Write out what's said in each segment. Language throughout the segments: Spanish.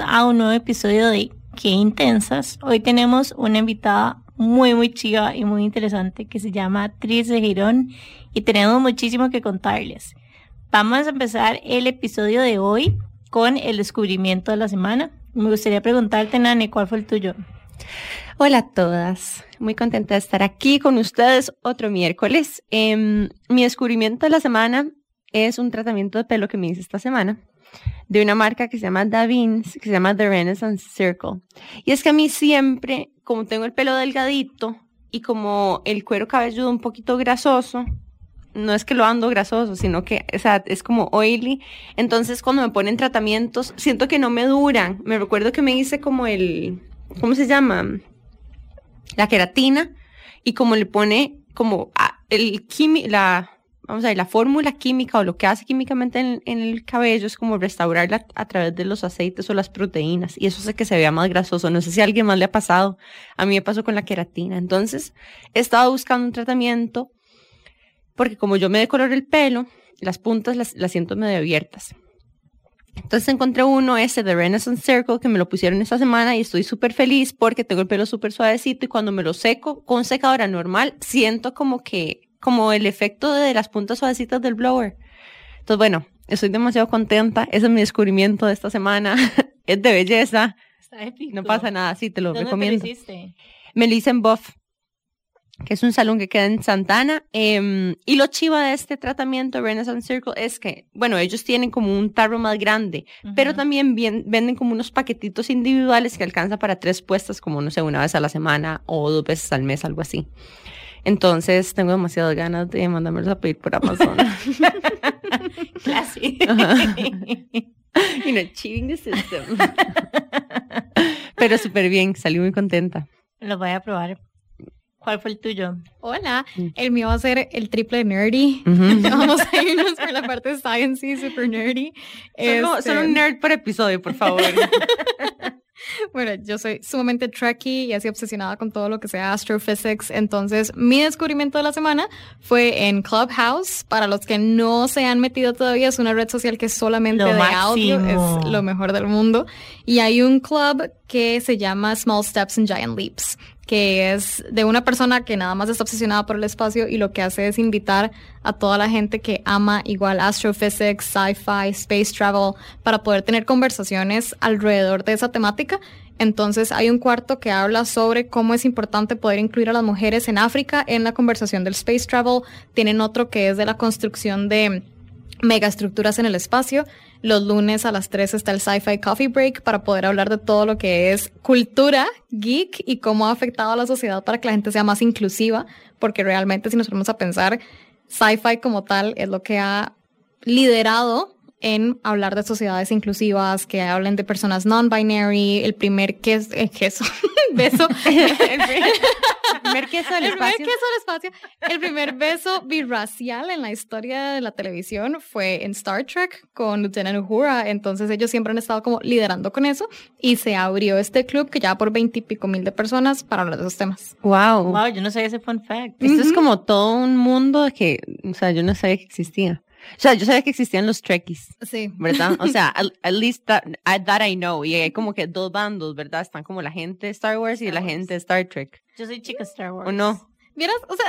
a un nuevo episodio de Qué Intensas. Hoy tenemos una invitada muy, muy chiva y muy interesante que se llama Tris de Girón y tenemos muchísimo que contarles. Vamos a empezar el episodio de hoy con el descubrimiento de la semana. Me gustaría preguntarte, Nane, ¿cuál fue el tuyo? Hola a todas, muy contenta de estar aquí con ustedes otro miércoles. Em, mi descubrimiento de la semana es un tratamiento de pelo que me hice esta semana de una marca que se llama Davins, que se llama The Renaissance Circle. Y es que a mí siempre, como tengo el pelo delgadito y como el cuero cabelludo un poquito grasoso, no es que lo ando grasoso, sino que es como oily. Entonces, cuando me ponen tratamientos, siento que no me duran. Me recuerdo que me hice como el, ¿cómo se llama? La queratina. Y como le pone como el quimi, la, vamos a ver, la fórmula química o lo que hace químicamente en, el cabello es como restaurarla a través de los aceites o las proteínas y eso hace que se vea más grasoso. No sé si a alguien más le ha pasado, a mí me pasó con la queratina. Entonces, he estado buscando un tratamiento porque como yo me decoloro el pelo, las puntas las, las siento medio abiertas. Entonces encontré uno, ese de Renaissance Circle, que me lo pusieron esta semana y estoy súper feliz porque tengo el pelo súper suavecito y cuando me lo seco con secadora normal, siento como que como el efecto de las puntas suavecitas del blower. Entonces, bueno, estoy demasiado contenta. Ese es mi descubrimiento de esta semana. es de belleza. Está épico. No pasa nada, sí, te lo ¿Dónde recomiendo. Te lo hiciste? Me lo hice en Buff, que es un salón que queda en Santana. Eh, y lo chiva de este tratamiento Renaissance Circle es que, bueno, ellos tienen como un tarro más grande, Ujú. pero también bien- venden como unos paquetitos individuales que alcanza para tres puestas, como no sé, una vez a la semana o dos veces al mes, algo así. Entonces, tengo demasiadas ganas de mandármelos a pedir por Amazon. Classy. You know, cheating the system. Pero súper bien, salí muy contenta. Lo voy a probar. ¿Cuál fue el tuyo? Hola, el mío va a ser el triple nerdy. Vamos a irnos por la parte science super nerdy. Solo, Este, solo un nerd por episodio, por favor. Bueno, yo soy sumamente trekkie y así obsesionada con todo lo que sea astrophysics. Entonces, mi descubrimiento de la semana fue en Clubhouse. Para los que no se han metido todavía, es una red social que solamente Lo de audio, máximo. es lo mejor del mundo. Y hay un club que se llama Small Steps and Giant Leaps, que es de una persona que nada más está obsesionada por el espacio y lo que hace es invitar a toda la gente que ama igual astrophysics, sci-fi, space travel, para poder tener conversaciones alrededor de esa temática. Entonces hay un cuarto que habla sobre cómo es importante poder incluir a las mujeres en África en la conversación del space travel. Tienen otro que es de la construcción de megaestructuras en el espacio. Los lunes a las 3 está el Sci-Fi Coffee Break para poder hablar de todo lo que es cultura geek y cómo ha afectado a la sociedad para que la gente sea más inclusiva, porque realmente si nos ponemos a pensar, sci-fi como tal es lo que ha liderado en hablar de sociedades inclusivas, que hablen de personas non-binary, el primer queso, eh, queso beso, el primer queso del el primer espacio. queso del espacio. El primer beso birracial en la historia de la televisión fue en Star Trek con Lieutenant Uhura. Entonces ellos siempre han estado como liderando con eso y se abrió este club que ya por veintipico mil de personas para hablar de esos temas. Wow. Wow, yo no sabía ese fun fact. Esto es como todo un mundo que, o sea, yo no sabía que existía. O sea, yo sabía que existían los Trekkies, Sí. ¿verdad? O sea, at, at least that, I- that I know. Y hay como que dos bandos, ¿verdad? Están como la gente de Star Wars y Star la Wars. gente de Star Trek. Yo soy chica Star Wars. ¿O no? Vieras, o sea,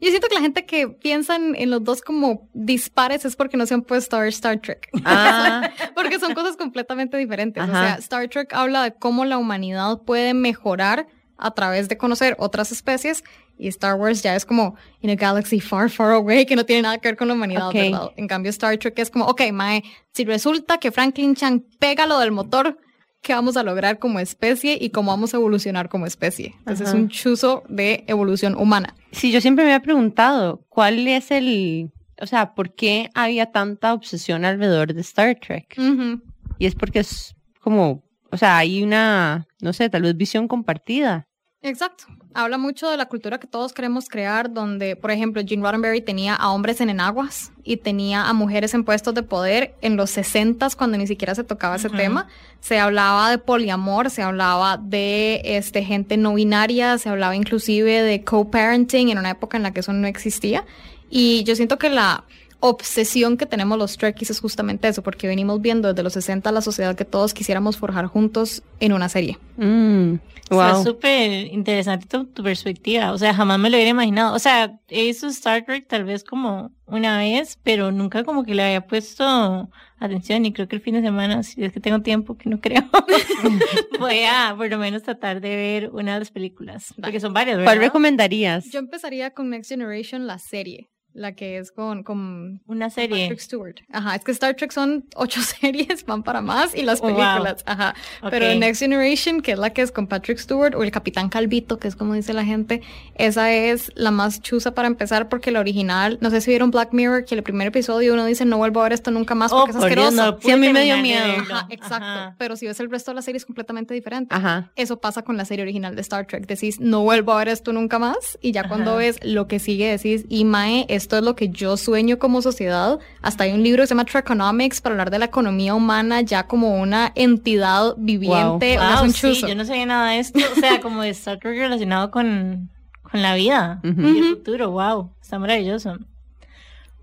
yo siento que la gente que piensan en los dos como dispares es porque no se han puesto a ver Star Trek. Ah, Porque son cosas completamente diferentes. Ajá. O sea, Star Trek habla de cómo la humanidad puede mejorar a través de conocer otras especies y Star Wars ya es como in a galaxy far, far away que no tiene nada que ver con la humanidad, Ok. ¿verdad? En cambio, Star Trek es como, ok, Mae, si resulta que Franklin Chan pega lo del motor, ¿qué vamos a lograr como especie y cómo vamos a evolucionar como especie? Entonces Ajá. es un chuzo de evolución humana. sí, yo siempre me había preguntado, ¿cuál es el, o sea, por qué había tanta obsesión alrededor de Star Trek? Ujú. Y es porque es como, o sea, hay una, no sé, tal vez visión compartida. Exacto. Habla mucho de la cultura que todos queremos crear, donde, por ejemplo, Gene Roddenberry tenía a hombres en enaguas y tenía a mujeres en puestos de poder en los 60 cuando ni siquiera se tocaba ese tema. Se hablaba de poliamor, se hablaba de este gente no binaria, se hablaba inclusive de co-parenting en una época en la que eso no existía. Y yo siento que la obsesión que tenemos los Trekkies es justamente eso, porque venimos viendo desde los 60 la sociedad que todos quisiéramos forjar juntos en una serie. Mm, Está wow. súper interesante tu, tu perspectiva. O sea, jamás me lo hubiera imaginado. O sea, he visto Star Trek tal vez como una vez, pero nunca como que le había puesto atención y creo que el fin de semana, si es que tengo tiempo, que no creo, voy a por lo menos tratar de ver una de las películas. Porque son varias, ¿verdad? ¿Cuál recomendarías? Yo empezaría con Next Generation, la serie, la que es con, con Una serie. Patrick Stewart. Ajá, es que Star Trek son ocho series, van para más, y las Oh, wow. películas. Ajá. Pero Ok. Next Generation, que es la que es con Patrick Stewart, o el Capitán Calvito, que es como dice la gente, esa es la más chusa para empezar, porque la original, no sé si vieron Black Mirror, que el primer episodio uno dice, no vuelvo a ver esto nunca más Oh, porque es por asqueroso. no Sí, a mí me dio miedo. Ajá, exacto. Ajá. Pero si ves el resto de la serie es completamente diferente. Ajá. Eso pasa con la serie original de Star Trek. Decís, no vuelvo a ver esto nunca más. Y ya cuando ves lo que sigue, decís, y Mae, esto es lo que yo sueño como sociedad. Hasta hay un libro que se llama Trekonomics para hablar de la economía humana ya como una entidad viviente. Wow, un sí, yo no sabía nada de esto. O sea, como de Star Trek relacionado con, con la vida y el futuro. Wow, está maravilloso.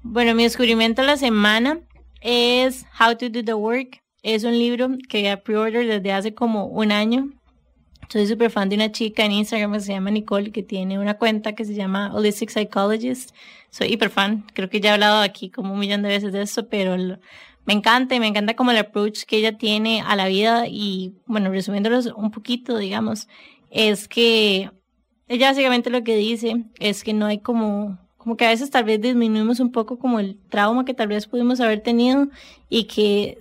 Bueno, mi descubrimiento de la semana es How to Do the Work. Es un libro que ya pre-order desde hace como un año. Soy súper fan de una chica en Instagram que se llama Nicole, que tiene una cuenta que se llama Holistic Psychologist. Soy hiper fan. Creo que ya he hablado aquí como un millón de veces de eso, pero me encanta y me encanta como el approach que ella tiene a la vida y, bueno, resumiéndolos un poquito, digamos, es que ella básicamente lo que dice es que no hay como, como que a veces tal vez disminuimos un poco como el trauma que tal vez pudimos haber tenido y que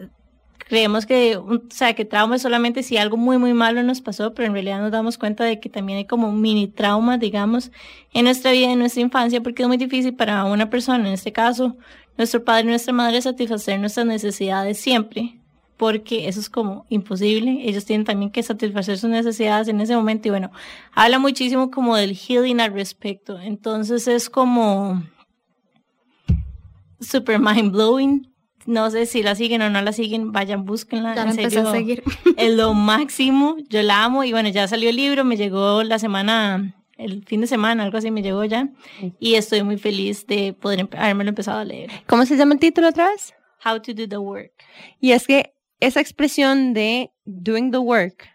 creemos que, o sea, que trauma es solamente si algo muy, muy malo nos pasó, pero en realidad nos damos cuenta de que también hay como mini traumas, digamos, en nuestra vida, en nuestra infancia, porque es muy difícil para una persona, en este caso, nuestro padre y nuestra madre, satisfacer nuestras necesidades siempre, porque eso es como imposible. Ellos tienen también que satisfacer sus necesidades en ese momento y bueno, habla muchísimo como del healing al respecto. Entonces es como super mind blowing. No sé si la siguen o no la siguen, vayan, búsquenla. ya en a seguir. es lo máximo. Yo la amo y bueno, ya salió el libro, me llegó la semana, el fin de semana, algo así me llegó ya. Y estoy muy feliz de poder habérmelo empezado a leer. ¿Cómo se llama el título otra vez? How to do the work. Y es que esa expresión de doing the work,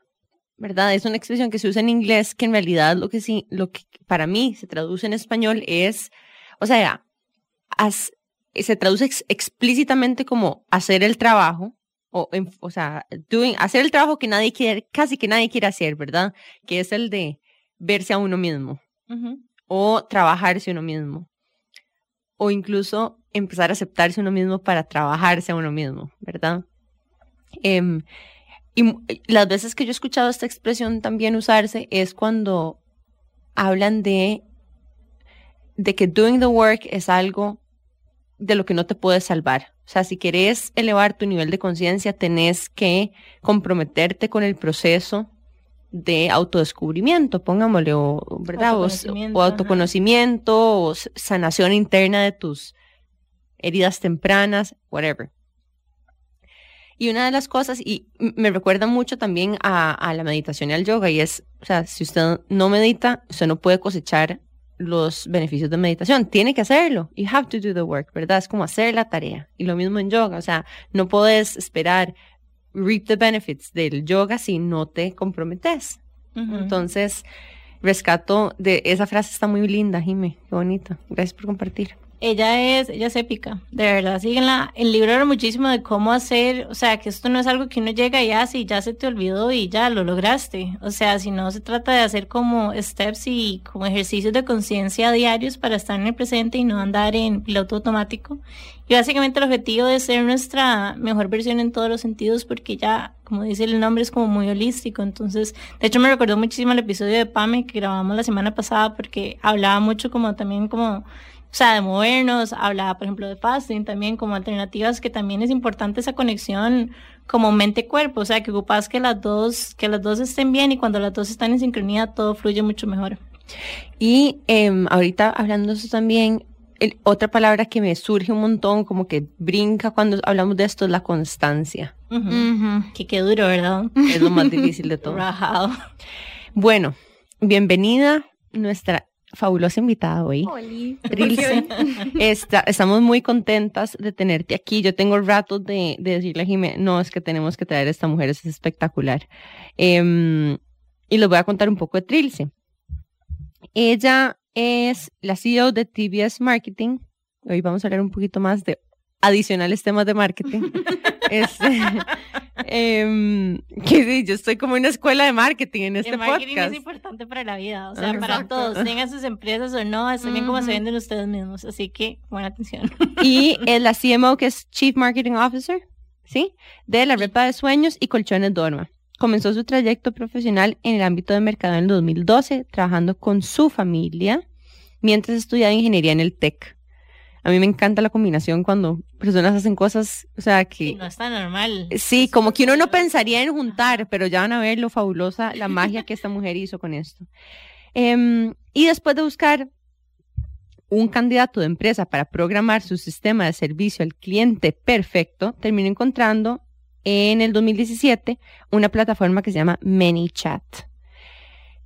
¿verdad? Es una expresión que se usa en inglés que en realidad lo que sí, lo que para mí se traduce en español es, o sea, haz- se traduce ex- explícitamente como hacer el trabajo, o, en- o sea, doing, hacer el trabajo que nadie quiere, casi que nadie quiere hacer, ¿verdad? Que es el de verse a uno mismo o trabajarse uno mismo. O incluso empezar a aceptarse uno mismo para trabajarse a uno mismo, ¿verdad? Em, y las veces que yo he escuchado esta expresión también usarse es cuando hablan de, de que doing the work es algo de lo que no te puedes salvar. O sea, si querés elevar tu nivel de conciencia, tenés que comprometerte con el proceso de autodescubrimiento, pongámosle, o, ¿verdad? Autoconocimiento, o autoconocimiento, o sanación interna de tus heridas tempranas, whatever. Y una de las cosas, y me recuerda mucho también a, a la meditación y al yoga, y es, o sea, si usted no medita, usted no puede cosechar los beneficios de meditación. Tiene que hacerlo. You have to do the work, ¿verdad? Es como hacer la tarea. Y lo mismo en yoga, o sea, no puedes esperar reap the benefits del yoga si no te comprometes. Entonces, rescato de esa frase está muy linda, Jime. Qué bonita. Gracias por compartir. Ella es, ella es épica, de verdad. Síguenla. El libro habla muchísimo de cómo hacer, o sea, que esto no es algo que uno llega y hace y ya se te olvidó y ya lo lograste. O sea, si no se trata de hacer como steps y como ejercicios de conciencia diarios para estar en el presente y no andar en piloto automático. Y básicamente el objetivo de ser nuestra mejor versión en todos los sentidos porque ya, como dice el nombre, es como muy holístico. Entonces, de hecho me recordó muchísimo el episodio de Pame que grabamos la semana pasada porque hablaba mucho como también como o sea, de movernos, hablaba, por ejemplo, de fasting también como alternativas, que también es importante esa conexión como mente-cuerpo, o sea, que ocupas que las dos, que las dos estén bien y cuando las dos están en sincronía todo fluye mucho mejor. Y em, ahorita hablando de eso también, el- otra palabra que me surge un montón, como que brinca cuando hablamos de esto, es la constancia. Que qué duro, ¿verdad? Es lo más difícil de todo. Rajado. Bueno, bienvenida nuestra fabulosa invitada hoy. Oli. Trilce. Está- estamos muy contentas de tenerte aquí. Yo tengo rato de, de decirle a Jimé, no, es que tenemos que traer a esta mujer, es espectacular. Em, y les voy a contar un poco de Trilce. Ella es la CEO de TBS Marketing. Hoy vamos a hablar un poquito más de adicionales temas de marketing. Este, em, que sí, yo estoy como en una escuela de marketing en este el marketing podcast. es importante para la vida, o sea, para Exacto. todos, tengan sus empresas o no, estén bien como se venden ustedes mismos, así que buena atención. Y es la CMO, que es Chief Marketing Officer, ¿sí? De la Repa de Sueños y Colchones Dorma. Comenzó su trayecto profesional en el ámbito de mercado en el 2012, trabajando con su familia mientras estudiaba ingeniería en el TEC. A mí me encanta la combinación cuando personas hacen cosas, o sea, que... No está normal. Sí, como que uno no pensaría en juntar, pero ya van a ver lo fabulosa, la magia que esta mujer hizo con esto. Em, y después de buscar un candidato de empresa para programar su sistema de servicio al cliente perfecto, terminó encontrando en el 2017 una plataforma que se llama ManyChat.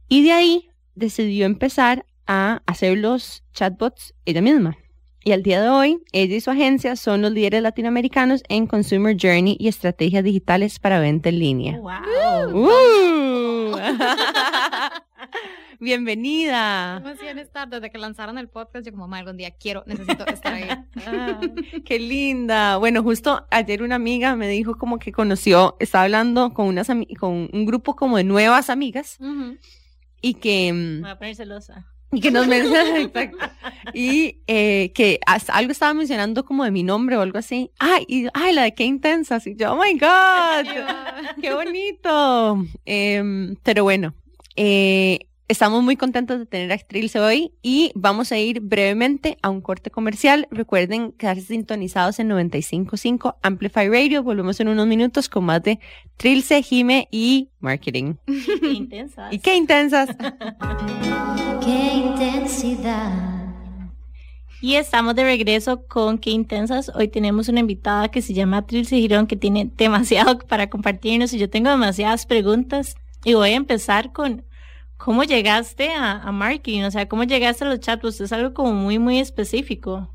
Y de ahí decidió empezar a hacer los chatbots ella misma. Y al día de hoy, ella y su agencia son los líderes latinoamericanos en Consumer Journey y estrategias digitales para venta en línea. Wow. ¡Uh! Bienvenida. Hacían estar desde que lanzaron el podcast. Yo como, "Ma, algún día quiero, necesito estar ahí. Ah, qué linda. Bueno, justo ayer una amiga me dijo como que conoció, estaba hablando con unas con un grupo como de nuevas amigas y que mm, Me voy a poner celosa. y que nos mencionan exacto y eh, que algo estaba mencionando como de mi nombre o algo así. Ay, y ay, la de qué intensas y yo, oh my god. ¡Qué bonito! Em, pero bueno, eh, estamos muy contentos de tener a Trilce hoy y vamos a ir brevemente a un corte comercial. Recuerden quedarse sintonizados en 95.5 Amplify Radio. Volvemos en unos minutos con más de Trilce, Jime y Marketing. Qué intensa. ¡Y qué intensas! Qué intensidad. Y estamos de regreso con Qué Intensas. Hoy tenemos una invitada que se llama Trilce Girón, que tiene demasiado para compartirnos y yo tengo demasiadas preguntas. Y voy a empezar con cómo llegaste a, a marketing, o sea, cómo llegaste a los chatbots. Es algo como muy, muy específico.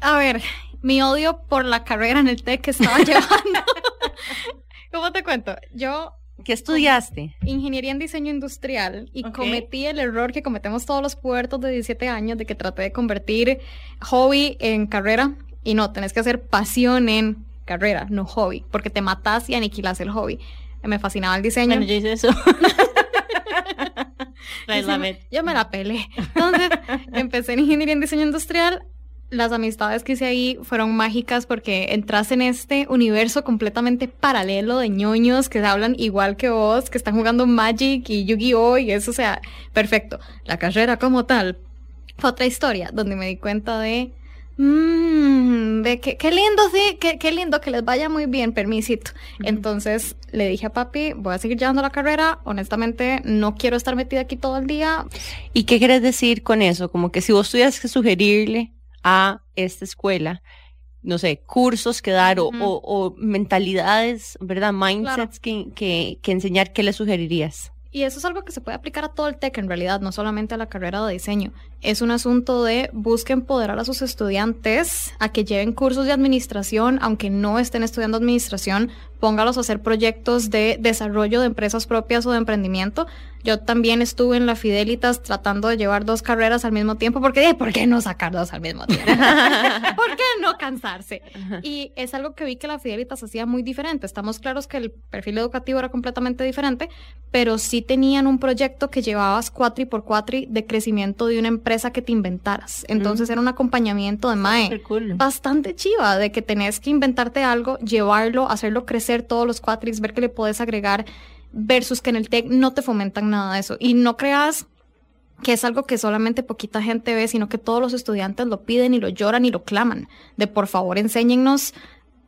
A ver, mi odio por la carrera en el TEC que estaba llevando. ¿Cómo te cuento? Yo ¿Qué estudiaste? ingeniería en diseño industrial y cometí el error que cometemos todos los puertos de 17 años de que traté de convertir hobby en carrera y no, tenés que hacer pasión en carrera, no hobby, porque te matas y aniquilas el hobby. Me fascinaba el diseño. Bueno, yo hice eso. I Yo love me- it. Yo me la pelé. Entonces, empecé en ingeniería en diseño industrial. Las amistades que hice ahí fueron mágicas porque entras en este universo completamente paralelo de ñoños que hablan igual que vos, que están jugando Magic y Yu-Gi-Oh! y eso, o sea, perfecto. La carrera como tal fue otra historia donde me di cuenta de, mmm, de que, qué lindo, sí, qué, qué lindo, que les vaya muy bien, permisito. Entonces le dije a papi, voy a seguir llevando la carrera, honestamente no quiero estar metida aquí todo el día, ¿Y qué quieres decir con eso? Como que si vos tuvieras que sugerirle a esta escuela, no sé, cursos que dar o- Ujú. o, o mentalidades, ¿verdad? Mindsets que, que, que enseñar, ¿qué le sugerirías? Y eso es algo que se puede aplicar a todo el TEC en realidad, no solamente a la carrera de diseño. Es un asunto de busque empoderar a sus estudiantes a que lleven cursos de administración, aunque no estén estudiando administración, póngalos a hacer proyectos de desarrollo de empresas propias o de emprendimiento. Yo también estuve en la Fidelitas tratando de llevar dos carreras al mismo tiempo, porque dije, ¿por qué no sacar dos al mismo tiempo? ¿Por qué no cansarse? Y es algo que vi que la Fidelitas hacía muy diferente. Estamos claros que el perfil educativo era completamente diferente, pero sí tenían un proyecto que llevabas cuatri por cuatri de crecimiento de una empresa que te inventaras. Entonces era un acompañamiento de MAE cool. bastante chiva de que tenés que inventarte algo, llevarlo, hacerlo crecer todos los cuatris, ver qué le puedes agregar, versus que en el TEC no te fomentan nada de eso. Y no creas que es algo que solamente poquita gente ve, sino que todos los estudiantes lo piden y lo lloran y lo claman. De por favor, enséñennos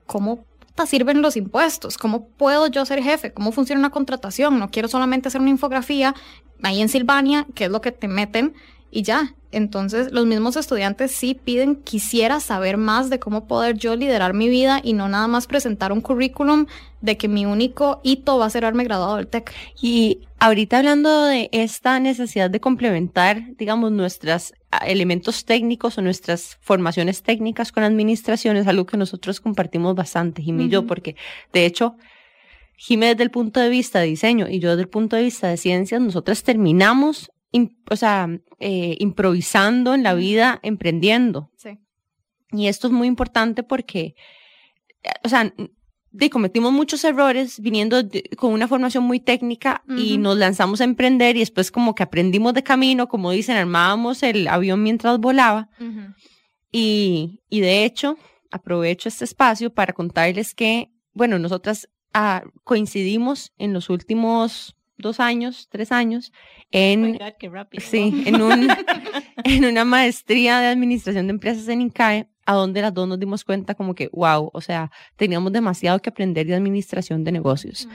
cómo sirven los impuestos, cómo puedo yo ser jefe, cómo funciona una contratación. No quiero solamente hacer una infografía ahí en Silvania, que es lo que te meten y ya. Entonces, los mismos estudiantes sí piden, quisiera saber más de cómo poder yo liderar mi vida y no nada más presentar un currículum de que mi único hito va a ser haberme graduado del TEC. Y ahorita hablando de esta necesidad de complementar, digamos, nuestros elementos técnicos o nuestras formaciones técnicas con administración es algo que nosotros compartimos bastante, Jimmy y yo, porque de hecho, Jimmy desde el punto de vista de diseño y yo desde el punto de vista de ciencias, nosotras terminamos, o sea, eh, improvisando en la vida, emprendiendo. Sí. Y esto es muy importante porque, eh, o sea, de, cometimos muchos errores viniendo de- con una formación muy técnica y nos lanzamos a emprender y después como que aprendimos de camino, como dicen, armábamos el avión mientras volaba. Y, y de hecho, aprovecho este espacio para contarles que, bueno, nosotras ah, coincidimos en los últimos dos años, tres años, en, Oh God, rápido. Sí, en, un, en una maestría de administración de empresas en INCAE, a donde las dos nos dimos cuenta como que, wow, o sea, teníamos demasiado que aprender de administración de negocios.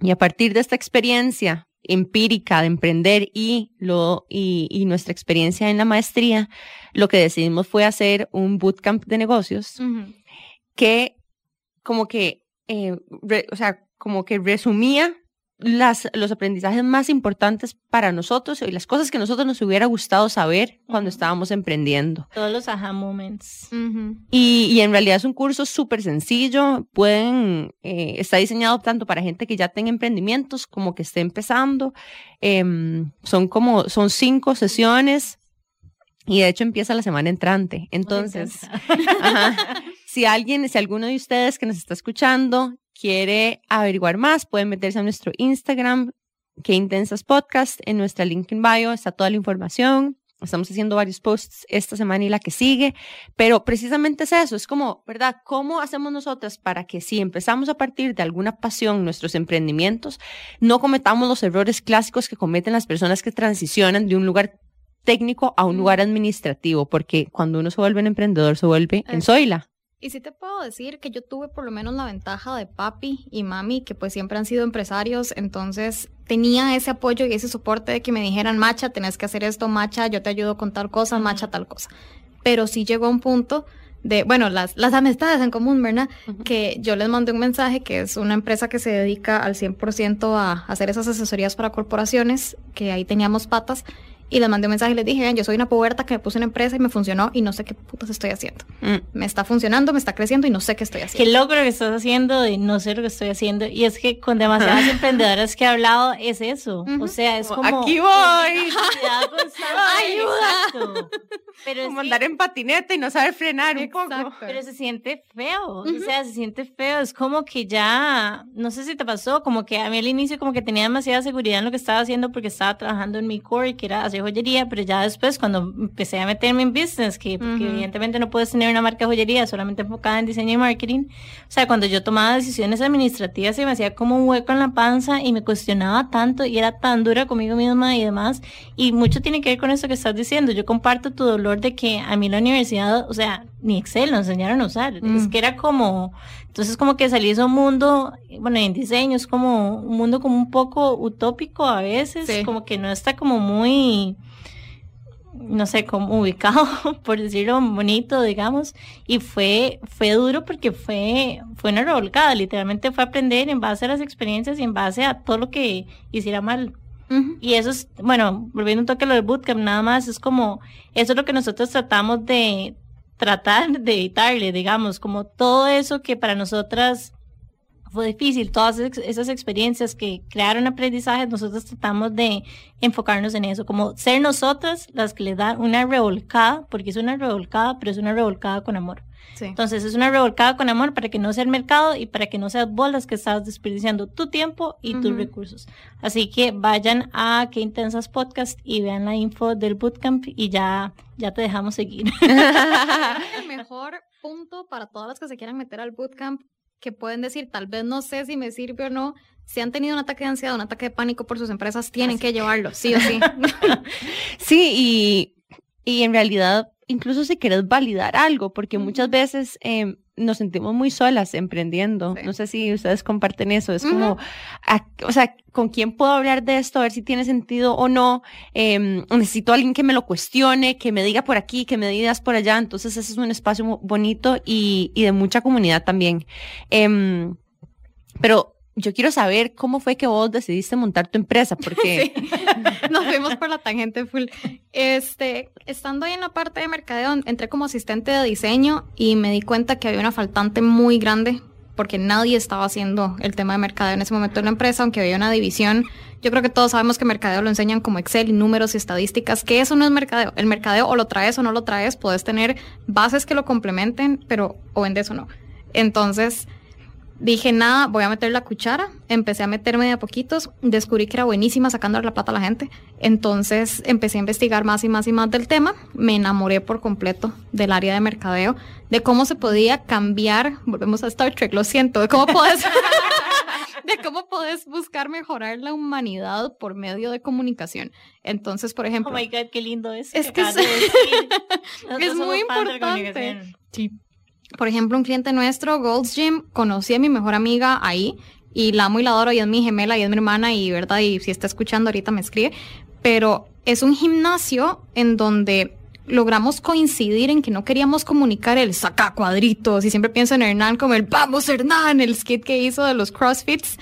Y a partir de esta experiencia empírica de emprender y, lo, y, y nuestra experiencia en la maestría, lo que decidimos fue hacer un bootcamp de negocios Ujú. que como que, eh, re- o sea, como que resumía las, los aprendizajes más importantes para nosotros y las cosas que nosotros nos hubiera gustado saber cuando estábamos emprendiendo. Todos los aha moments. Y, y en realidad es un curso súper sencillo, pueden, eh, está diseñado tanto para gente que ya tenga emprendimientos como que esté empezando. Em, son como, son cinco sesiones y de hecho empieza la semana entrante. Entonces, Ajá. Si alguien, si alguno de ustedes que nos está escuchando quiere averiguar más, pueden meterse a nuestro Instagram, que intensas podcast, en nuestra link in bio está toda la información. Estamos haciendo varios posts esta semana y la que sigue, pero precisamente es eso, es como, ¿verdad? ¿Cómo hacemos nosotras para que si empezamos a partir de alguna pasión nuestros emprendimientos, no cometamos los errores clásicos que cometen las personas que transicionan de un lugar técnico a un lugar administrativo? Porque cuando uno se vuelve un emprendedor, se vuelve en. Zoila. Y sí te puedo decir que yo tuve por lo menos la ventaja de papi y mami, que pues siempre han sido empresarios, entonces tenía ese apoyo y ese soporte de que me dijeran, macha, tenés que hacer esto, macha, yo te ayudo con tal cosa, macha, tal cosa. Pero sí llegó a un punto de, bueno, las, las amistades en común, ¿verdad? Que yo les mandé un mensaje que es una empresa que se dedica al 100% a hacer esas asesorías para corporaciones, que ahí teníamos patas. Y les mandé un mensaje y les dije, "Vean, yo soy una puberta que me puse en empresa y me funcionó y no sé qué putas estoy haciendo Mm. me está funcionando, me está creciendo y no sé qué estoy Qué haciendo. logro que estás haciendo de no sé lo que estoy haciendo. Y es que con demasiadas emprendedoras que he hablado es eso. Ujú. O sea, es Como. "Aquí voy". Ayuda. Exacto. Pero es Como que- andar en patineta y no saber frenar un poco. Exacto. Pero se siente feo, Ujú. o sea, se siente feo, es como que ya, no sé si te pasó, como que a mí al inicio como que tenía demasiada seguridad en lo que estaba haciendo porque estaba trabajando en mi core, que era hacer joyería, pero ya después cuando empecé a meterme en business, que Ujú. evidentemente no puedes tener una marca de joyería solamente enfocada en diseño y marketing, o sea, cuando yo tomaba decisiones administrativas se me hacía como un hueco en la panza y me cuestionaba tanto y era tan dura conmigo misma y demás, y mucho tiene que ver con eso que estás diciendo, yo comparto tu dolor de que a mí la universidad, o sea, ni Excel nos enseñaron a usar, Mm. es que era como, entonces como que salí de un mundo, bueno, en diseño es como un mundo como un poco utópico a veces, Sí. como que no está como muy, no sé, como ubicado, por decirlo bonito, digamos, y fue, fue duro porque fue, fue una revolcada, literalmente fue aprender en base a las experiencias y en base a todo lo que hiciera mal. Ujú. Y eso es, bueno, volviendo un toque a lo del bootcamp, nada más, es como, eso es lo que nosotros tratamos de tratar de evitarle, digamos, como todo eso que para nosotras fue difícil, todas esas experiencias que crearon aprendizajes, nosotros tratamos de enfocarnos en eso, como ser nosotras las que le dan una revolcada, porque es una revolcada, pero es una revolcada con amor. Sí. Entonces es una revolcada con amor para que no sea el mercado y para que no seas vos las que estás desperdiciando tu tiempo y tus Ujú. recursos. Así que vayan a Qué Intensas Podcast y vean la info del bootcamp y ya, ya te dejamos seguir. el mejor punto para todas las que se quieran meter al bootcamp, que pueden decir, tal vez no sé si me sirve o no, si han tenido un ataque de ansiedad, un ataque de pánico por sus empresas, tienen que llevarlo, sí o sí. Sí, y, y en realidad, incluso si quieres validar algo, porque muchas veces, eh, nos sentimos muy solas emprendiendo. Sí. No sé si ustedes comparten eso. Es como, a- o sea, ¿con quién puedo hablar de esto? A ver si tiene sentido o no. Em, necesito a alguien que me lo cuestione, que me diga por aquí, que me digas por allá. Entonces, ese es un espacio bonito y, y de mucha comunidad también. Em, pero yo quiero saber cómo fue que vos decidiste montar tu empresa, porque Nos fuimos por la tangente full. Este, estando ahí en la parte de mercadeo, entré como asistente de diseño y me di cuenta que había una faltante muy grande porque nadie estaba haciendo el tema de mercadeo en ese momento en la empresa, aunque había una división. Yo creo que todos sabemos que mercadeo lo enseñan como Excel y números y estadísticas, que eso no es mercadeo. El mercadeo o lo traes o no lo traes, puedes tener bases que lo complementen, pero o vendes o no. Entonces, dije, nada, voy a meter la cuchara. Empecé a meterme de a poquitos. Descubrí que era buenísima sacando la plata a la gente. Entonces empecé a investigar más y más y más del tema. Me enamoré por completo del área de mercadeo, de cómo se podía cambiar. Volvemos a Star Trek, lo siento, de cómo puedes. de cómo puedes buscar mejorar la humanidad por medio de comunicación. Entonces, por ejemplo, Oh my god, qué lindo es. Es que es- de decir. Nosotros es muy importante. Sí. Por ejemplo, un cliente nuestro, Gold's Gym, conocí a mi mejor amiga ahí y la amo y la adoro y es mi gemela y es mi hermana y verdad y si está escuchando ahorita me escribe, pero es un gimnasio en donde logramos coincidir en que no queríamos comunicar el saca cuadritos y siempre pienso en Hernán como el vamos Hernán, el skit que hizo de los CrossFits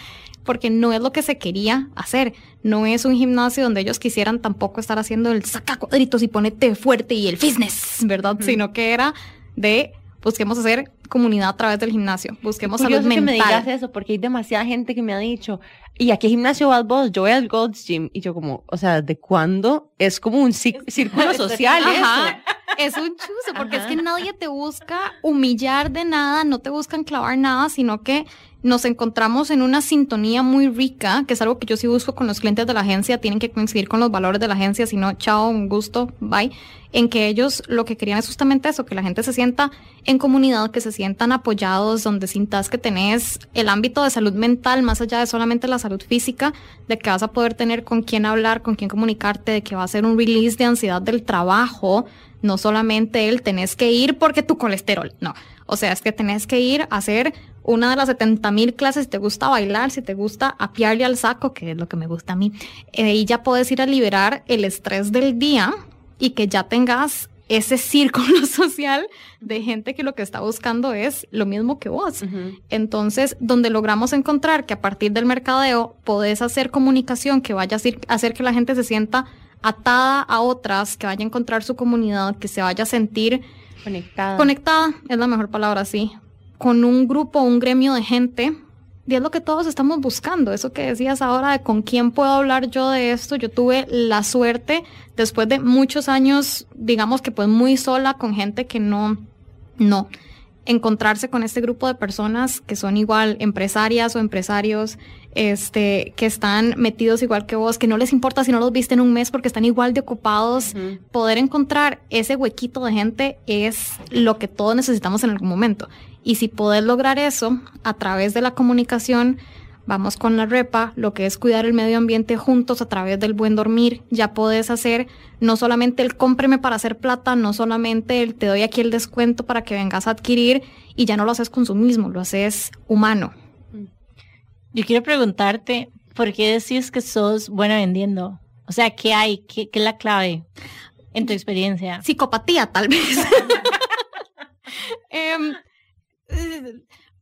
porque no es lo que se quería hacer. No es un gimnasio donde ellos quisieran tampoco estar haciendo el saca cuadritos y ponete fuerte y el fitness, ¿verdad? Sino que era de busquemos hacer comunidad a través del gimnasio, busquemos salud curioso que me mental. digas eso, porque hay demasiada gente que me ha dicho, ¿y a qué gimnasio vas vos? Yo voy al Gold's Gym. Y yo como, o sea, ¿de cuándo? Es como un cí- círculo social Ajá. eso. Es un chuzo, porque Ajá. es que nadie te busca humillar de nada, no te buscan clavar nada, sino que nos encontramos en una sintonía muy rica, que es algo que yo sí busco con los clientes de la agencia, tienen que coincidir con los valores de la agencia, si no, chao, un gusto, bye, en que ellos lo que querían es justamente eso, que la gente se sienta en comunidad, que se sientan apoyados, donde sintas que tenés el ámbito de salud mental, más allá de solamente la salud física, de que vas a poder tener con quién hablar, con quién comunicarte, de que va a ser un release de ansiedad del trabajo, no solamente el tenés que ir porque tu colesterol, no. O sea, es que tenés que ir a hacer una de las 70 mil clases, si te gusta bailar, si te gusta apiarle al saco, que es lo que me gusta a mí, eh, y ya puedes ir a liberar el estrés del día y que ya tengas ese círculo social de gente que lo que está buscando es lo mismo que vos. Entonces, donde logramos encontrar que a partir del mercadeo podés hacer comunicación que vaya a hacer- hacer que la gente se sienta atada a otras, que vaya a encontrar su comunidad, que se vaya a sentir Conectada. conectada, es la mejor palabra, sí, con un grupo, un gremio de gente. Y es lo que todos estamos buscando, eso que decías ahora de con quién puedo hablar yo de esto. Yo tuve la suerte, después de muchos años, digamos que pues muy sola, con gente que no, no, encontrarse con este grupo de personas que son igual empresarias o empresarios, este, que están metidos igual que vos, que no les importa si no los viste en un mes porque están igual de ocupados. Poder encontrar ese huequito de gente es lo que todos necesitamos en algún momento. Y si podés lograr eso a través de la comunicación, vamos con la repa, lo que es cuidar el medio ambiente juntos a través del buen dormir, ya podés hacer no solamente el cómpreme para hacer plata, no solamente el te doy aquí el descuento para que vengas a adquirir y ya no lo haces consumismo, lo haces humano. Yo quiero preguntarte, ¿por qué decís que sos buena vendiendo? O sea, ¿qué hay? ¿Qué, qué es la clave en tu experiencia? Psicopatía, tal vez. Em, eh,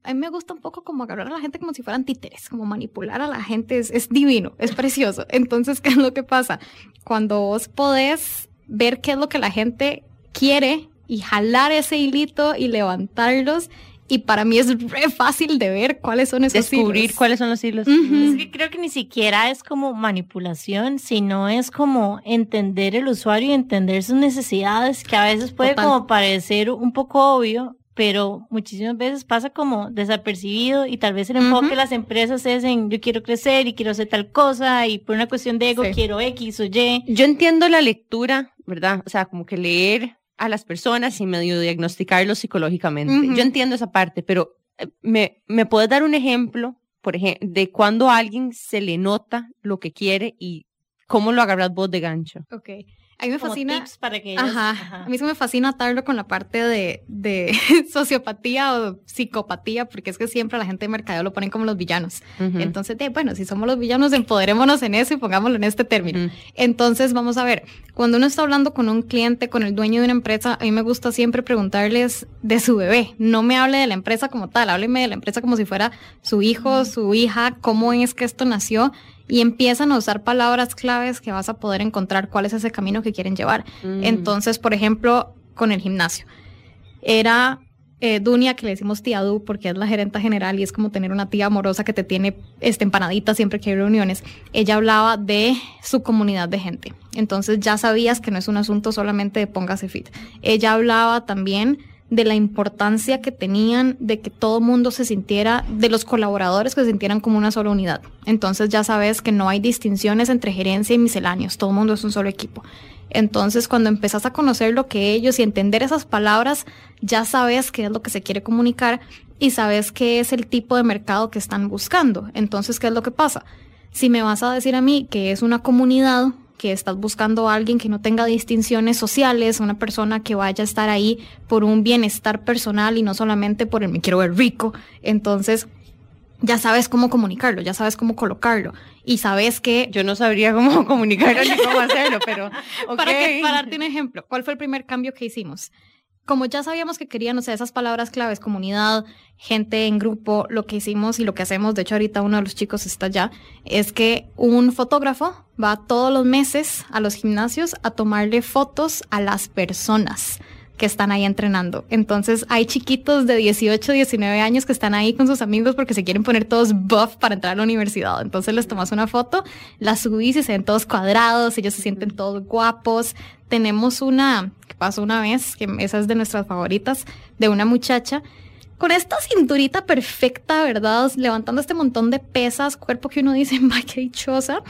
a mí me gusta un poco como agarrar a la gente como si fueran títeres, como manipular a la gente es, es divino, es precioso. Entonces, ¿qué es lo que pasa? Cuando vos podés ver qué es lo que la gente quiere y jalar ese hilito y levantarlos, y para mí es re fácil de ver cuáles son esos Descubrir hilos. cuáles son los hilos. Es que creo que ni siquiera es como manipulación, sino es como entender el usuario y entender sus necesidades, que a veces puede Total. como parecer un poco obvio, pero muchísimas veces pasa como desapercibido y tal vez el enfoque Ujú. de las empresas es en yo quiero crecer y quiero hacer tal cosa y por una cuestión de ego Sí. quiero X o Y. Yo entiendo la lectura, ¿verdad? O sea, como que leer a las personas y medio diagnosticarlos psicológicamente. Yo entiendo esa parte, pero eh, ¿me, me puedes dar un ejemplo, por ejemplo, de cuando a alguien se le nota lo que quiere y cómo lo agarras vos de gancho? Ok. A mí me como fascina. tips para que ellas- Ajá. ajá. A mí sí me fascina atarlo con la parte de, de sociopatía o psicopatía, porque es que siempre la gente de mercadeo lo ponen como los villanos. Entonces, de, bueno, si somos los villanos, empoderémonos en eso y pongámoslo en este término. Entonces, vamos a ver, cuando uno está hablando con un cliente, con el dueño de una empresa, a mí me gusta siempre preguntarles de su bebé. No me hable de la empresa como tal, hábleme de la empresa como si fuera su hijo, su hija, cómo es que esto nació. Y empiezan a usar palabras claves que vas a poder encontrar cuál es ese camino que quieren llevar. Mm. Entonces, por ejemplo, con el gimnasio. Era eh, Dunia, que le decimos tía Du, porque es la gerenta general y es como tener una tía amorosa que te tiene este, empanadita siempre que hay reuniones. Ella hablaba de su comunidad de gente. Entonces ya sabías que no es un asunto solamente de póngase fit. Ella hablaba también de la importancia que tenían de que todo mundo se sintiera, de los colaboradores que se sintieran como una sola unidad. Entonces ya sabes que no hay distinciones entre gerencia y misceláneos, todo mundo es un solo equipo. Entonces, cuando empezás a conocer lo que ellos y entender esas palabras, ya sabes qué es lo que se quiere comunicar y sabes qué es el tipo de mercado que están buscando. Entonces, ¿qué es lo que pasa? Si me vas a decir a mí que es una comunidad, que estás buscando a alguien que no tenga distinciones sociales, una persona que vaya a estar ahí por un bienestar personal y no solamente por el me quiero ver rico, entonces ya sabes cómo comunicarlo, ya sabes cómo colocarlo y sabes que Yo no sabría cómo comunicarlo ni cómo hacerlo, pero. para, que, para darte un ejemplo, ¿cuál fue el primer cambio que hicimos? Como ya sabíamos que querían, o sea, esas palabras claves, comunidad, gente en grupo, lo que hicimos y lo que hacemos, de hecho ahorita uno de los chicos está allá, es que un fotógrafo va todos los meses a los gimnasios a tomarle fotos a las personas que están ahí entrenando. Entonces hay chiquitos de 18, 19 años que están ahí con sus amigos porque se quieren poner todos buff para entrar a la universidad. Entonces les tomas una foto, la subís y se ven todos cuadrados, ellos se sienten todos guapos. Tenemos una, que pasó una vez, que esa es de nuestras favoritas, de una muchacha con esta cinturita perfecta, ¿verdad? Levantando este montón de pesas, cuerpo que uno dice, ¡ay, qué dichosa!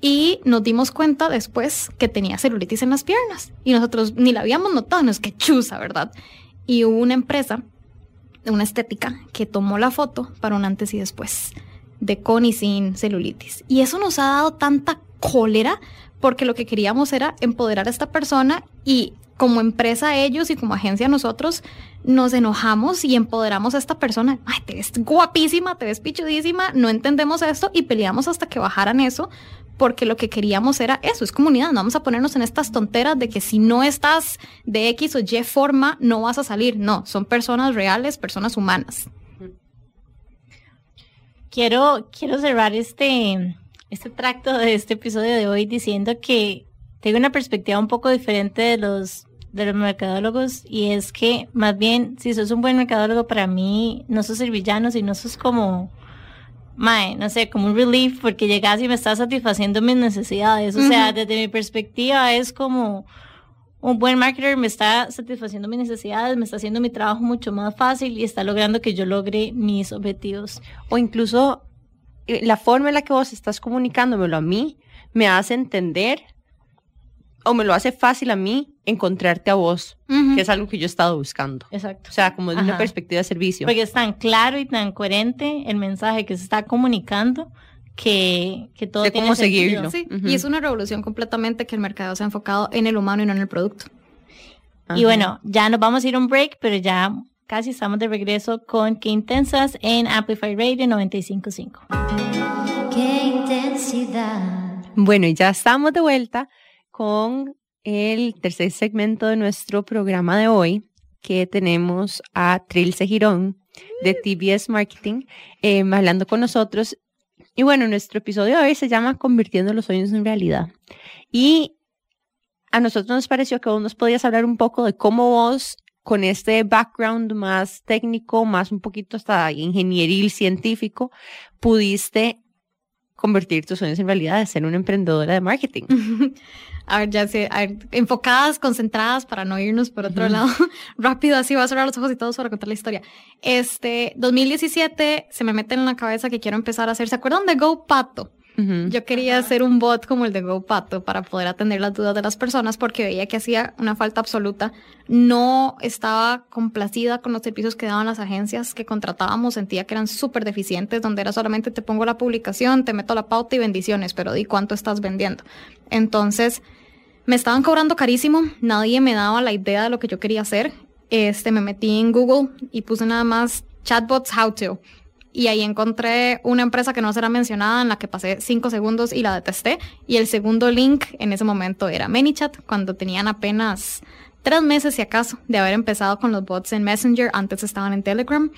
Y nos dimos cuenta después que tenía celulitis en las piernas. Y nosotros ni la habíamos notado, no es que chusa, ¿verdad? Y una empresa, una estética, que tomó la foto para un antes y después de con y sin celulitis. Y eso nos ha dado tanta cólera porque lo que queríamos era empoderar a esta persona y como empresa ellos y como agencia nosotros nos enojamos y empoderamos a esta persona. Ay, te ves guapísima, te ves pichudísima, no entendemos esto y peleamos hasta que bajaran eso porque lo que queríamos era eso, es comunidad, no vamos a ponernos en estas tonteras de que si no estás de X o Y forma no vas a salir, no, son personas reales, personas humanas. Quiero, quiero cerrar este, este tracto de este episodio de hoy diciendo que tengo una perspectiva un poco diferente de los, de los mercadólogos y es que más bien si sos un buen mercadólogo para mí no sos el villano, sino sos como, mae, no sé, como un relief porque llegas y me estás satisfaciendo mis necesidades. O sea, desde mi perspectiva es como un buen marketer me está satisfaciendo mis necesidades, me está haciendo mi trabajo mucho más fácil y está logrando que yo logre mis objetivos. O incluso la forma en la que vos estás comunicándomelo a mí me hace entender o me lo hace fácil a mí encontrarte a vos, que es algo que yo he estado buscando. Exacto. O sea, como de una perspectiva de servicio. Porque es tan claro y tan coherente el mensaje que se está comunicando que, que todo De tiene cómo sentido. seguirlo. Sí, Ujú. y es una revolución completamente que el mercado se ha enfocado en el humano y no en el producto. Y bueno, ya nos vamos a ir a un break, pero ya casi estamos de regreso con Qué Intensas en Amplify Radio 95.5. qué intensidad. Bueno, y ya estamos de vuelta con el tercer segmento de nuestro programa de hoy, que tenemos a Trilce Girón de TBS Marketing eh, hablando con nosotros. Y bueno, nuestro episodio de hoy se llama Convirtiendo los sueños en realidad. Y a nosotros nos pareció que vos nos podías hablar un poco de cómo vos, con este background más técnico, más un poquito hasta ingenieril, científico, pudiste convertir tus sueños en realidad de ser una emprendedora de marketing. A ver, ya sé, a ver, enfocadas, concentradas para no irnos por otro lado. Rápido, así voy a cerrar los ojos y todos para contar la historia. Este, 2017 se me mete en la cabeza que quiero empezar a hacer, ¿se acuerdan de Go Pato? Yo quería hacer un bot como el de GoPato para poder atender las dudas de las personas porque veía que hacía una falta absoluta. No estaba complacida con los servicios que daban las agencias que contratábamos. Sentía que eran súper deficientes, donde era solamente te pongo la publicación, te meto la pauta y bendiciones, pero di cuánto estás vendiendo. Entonces Me estaban cobrando carísimo, nadie me daba la idea de lo que yo quería hacer. Este, me metí en Google y puse nada más chatbots how to. Y ahí encontré una empresa que no será mencionada, en la que pasé cinco segundos y la detesté. Y el segundo link en ese momento era ManyChat, cuando tenían apenas tres meses, si acaso, de haber empezado con los bots en Messenger. Antes estaban en Telegram.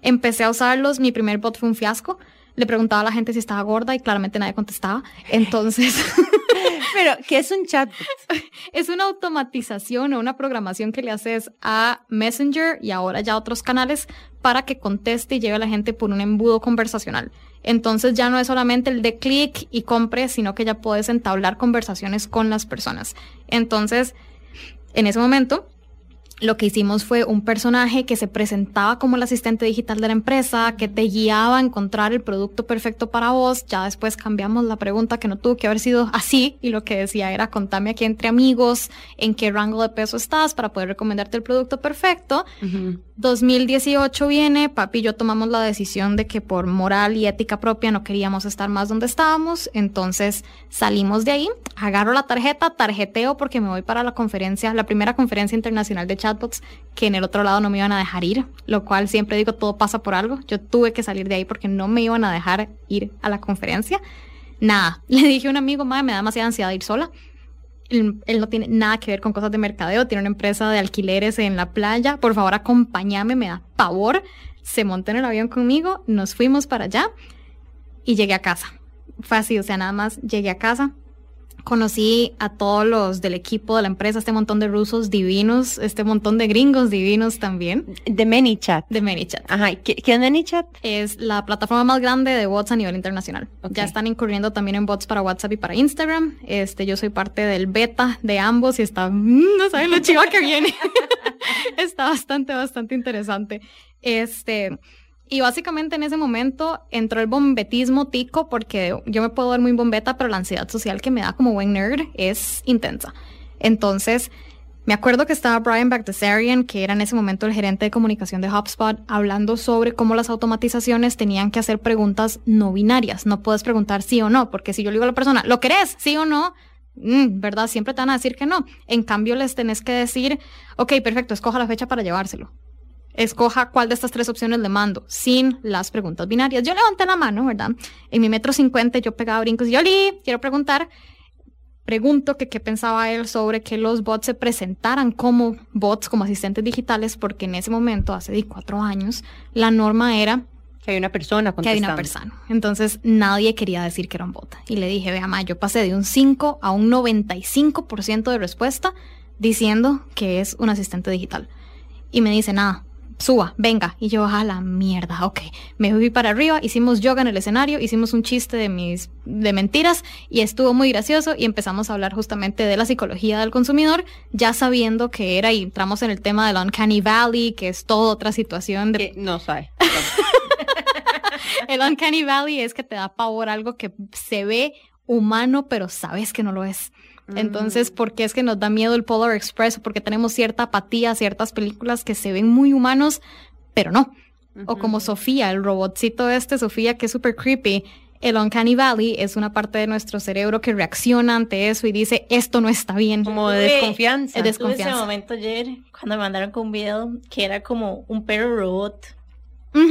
Empecé a usarlos. Mi primer bot fue un fiasco. Le preguntaba a la gente si estaba gorda y claramente nadie contestaba. Entonces, Pero, ¿qué es un chatbot? es una automatización o una programación que le haces a Messenger y ahora ya otros canales para que conteste y lleve a la gente por un embudo conversacional. Entonces ya no es solamente el de clic y compre, sino que ya puedes entablar conversaciones con las personas. Entonces, en ese momento, lo que hicimos fue un personaje que se presentaba como el asistente digital de la empresa, que te guiaba a encontrar el producto perfecto para vos. Ya después cambiamos la pregunta que no tuvo que haber sido así y lo que decía era contame aquí entre amigos en qué rango de peso estás para poder recomendarte el producto perfecto. 2018 viene, papi y yo tomamos la decisión de que por moral y ética propia no queríamos estar más donde estábamos, entonces salimos de ahí, agarro la tarjeta, tarjeteo porque me voy para la conferencia, la primera conferencia internacional de que en el otro lado no me iban a dejar ir, lo cual siempre digo todo pasa por algo, yo tuve que salir de ahí porque no me iban a dejar ir a la conferencia. Nada, le dije a un amigo, madre, me da demasiada ansiedad ir sola él, él no tiene nada que ver con cosas de mercadeo, tiene una empresa de alquileres en la playa, por favor acompáñame, me da pavor. Se montó en el avión conmigo, nos fuimos para allá y llegué a casa. Fue así, o sea, nada más llegué a casa. Conocí a todos los del equipo de la empresa, este montón de rusos divinos, este montón de gringos divinos también, De ManyChat. de ManyChat. Ajá, ¿y ¿qué, qué es ManyChat? Es la plataforma más grande de bots a nivel internacional. Ya están incurriendo también en bots para WhatsApp y para Instagram. Este, yo soy parte del beta de ambos y está, mm, no saben lo chiva que viene. está bastante, bastante interesante. Este, y básicamente en ese momento entró el bombetismo tico porque yo me puedo ver muy bombeta, pero la ansiedad social que me da como buen nerd es intensa. Entonces, me acuerdo que estaba Brian Bagdasarian, que era en ese momento el gerente de comunicación de HubSpot, hablando sobre cómo las automatizaciones tenían que hacer preguntas no binarias. No puedes preguntar sí o no, porque si yo le digo a la persona, ¿lo querés? ¿Sí o no? Mm, ¿Verdad? Siempre te van a decir que no. En cambio, les tenés que decir, ok, perfecto, escoja la fecha para llevárselo. Escoja cuál de estas tres opciones le mando, sin las preguntas binarias. Yo levanté la mano, ¿verdad? En mi metro cincuenta yo pegaba brincos y yo, Oli, quiero preguntar, pregunto que qué pensaba él sobre que los bots se presentaran como bots, como asistentes digitales, porque en ese momento, hace cuatro años, la norma era Que hay una persona que hay una persona. Entonces nadie quería decir que era un bot. Y le dije, vea, ma, yo pasé de un 5 a un 95% de respuesta diciendo que es un asistente digital. Y me dice, nada, suba, venga. Y yo, a la mierda, ok. Me fui para arriba, hicimos yoga en el escenario, hicimos un chiste de mis de mentiras y estuvo muy gracioso y empezamos a hablar justamente de la psicología del consumidor, ya sabiendo que era y entramos en el tema del uncanny valley, que es toda otra situación de Que no sabe. el Uncanny Valley es que te da pavor algo que se ve humano, pero sabes que no lo es. Entonces, ¿por qué es que nos da miedo el Polar Express? Porque tenemos cierta apatía a ciertas películas que se ven muy humanos, pero no. O como Sofía, el robotcito este, Sofía, que es súper creepy. El Uncanny Valley es una parte de nuestro cerebro que reacciona ante eso y dice, esto no está bien. Como de desconfianza. Es Tuve ese desconfianza. momento ayer cuando me mandaron con un video que era como un perro robot,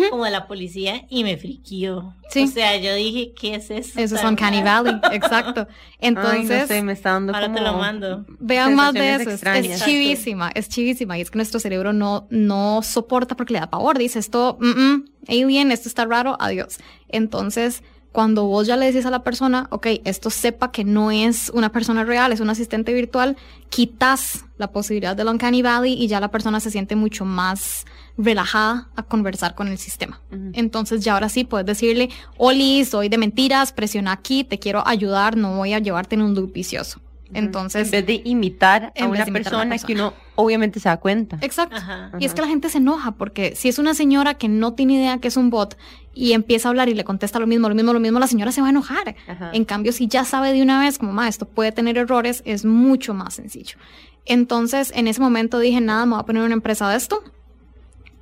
Como de la policía, y me friquió. Sí. O sea, yo dije, ¿qué es eso? Eso es Uncanny? Valley, exacto. Entonces, Ay, no sé, me está dando Ahora como... te lo mando. Vean más de eso, extrañas. es chivísima, es chivísima y es que nuestro cerebro no, no soporta porque le da pavor, dice esto, mm, mm, alien, esto está raro, adiós. Entonces, cuando vos ya le decís a la persona, ok, esto sepa que no es una persona real, es un asistente virtual, quitas la posibilidad del Uncanny Valley y ya la persona se siente mucho más relajada a conversar con el sistema. Entonces ya ahora sí puedes decirle, Oli, soy de mentiras, presiona aquí, te quiero ayudar, no voy a llevarte en un loop vicioso. Entonces, En vez de imitar a una de imitar a una persona que uno obviamente se da cuenta. Exacto. Ajá. Y es que la gente se enoja porque si es una señora que no tiene idea que es un bot y empieza a hablar y le contesta lo mismo, lo mismo, lo mismo, la señora se va a enojar. Ajá. En cambio, si ya sabe de una vez como, ma, esto puede tener errores, es mucho más sencillo. Entonces, en ese momento dije, nada, me voy a poner una empresa de esto.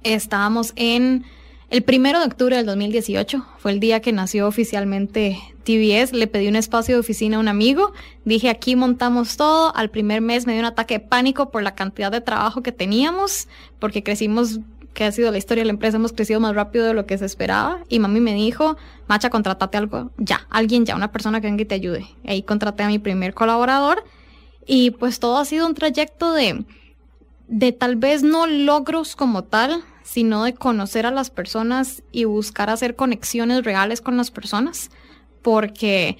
Estábamos en El primero de octubre del 2018 fue el día que nació oficialmente TBS. Le pedí un espacio de oficina a un amigo. Dije, aquí montamos todo. Al primer mes me dio un ataque de pánico por la cantidad de trabajo que teníamos, porque crecimos, que ha sido la historia de la empresa, hemos crecido más rápido de lo que se esperaba. Y mami me dijo, Macha, contratate algo ya, alguien ya, una persona que venga y te ayude. Ahí contraté a mi primer colaborador. Y pues todo ha sido un trayecto de, de tal vez no logros como tal, sino de conocer a las personas y buscar hacer conexiones reales con las personas, porque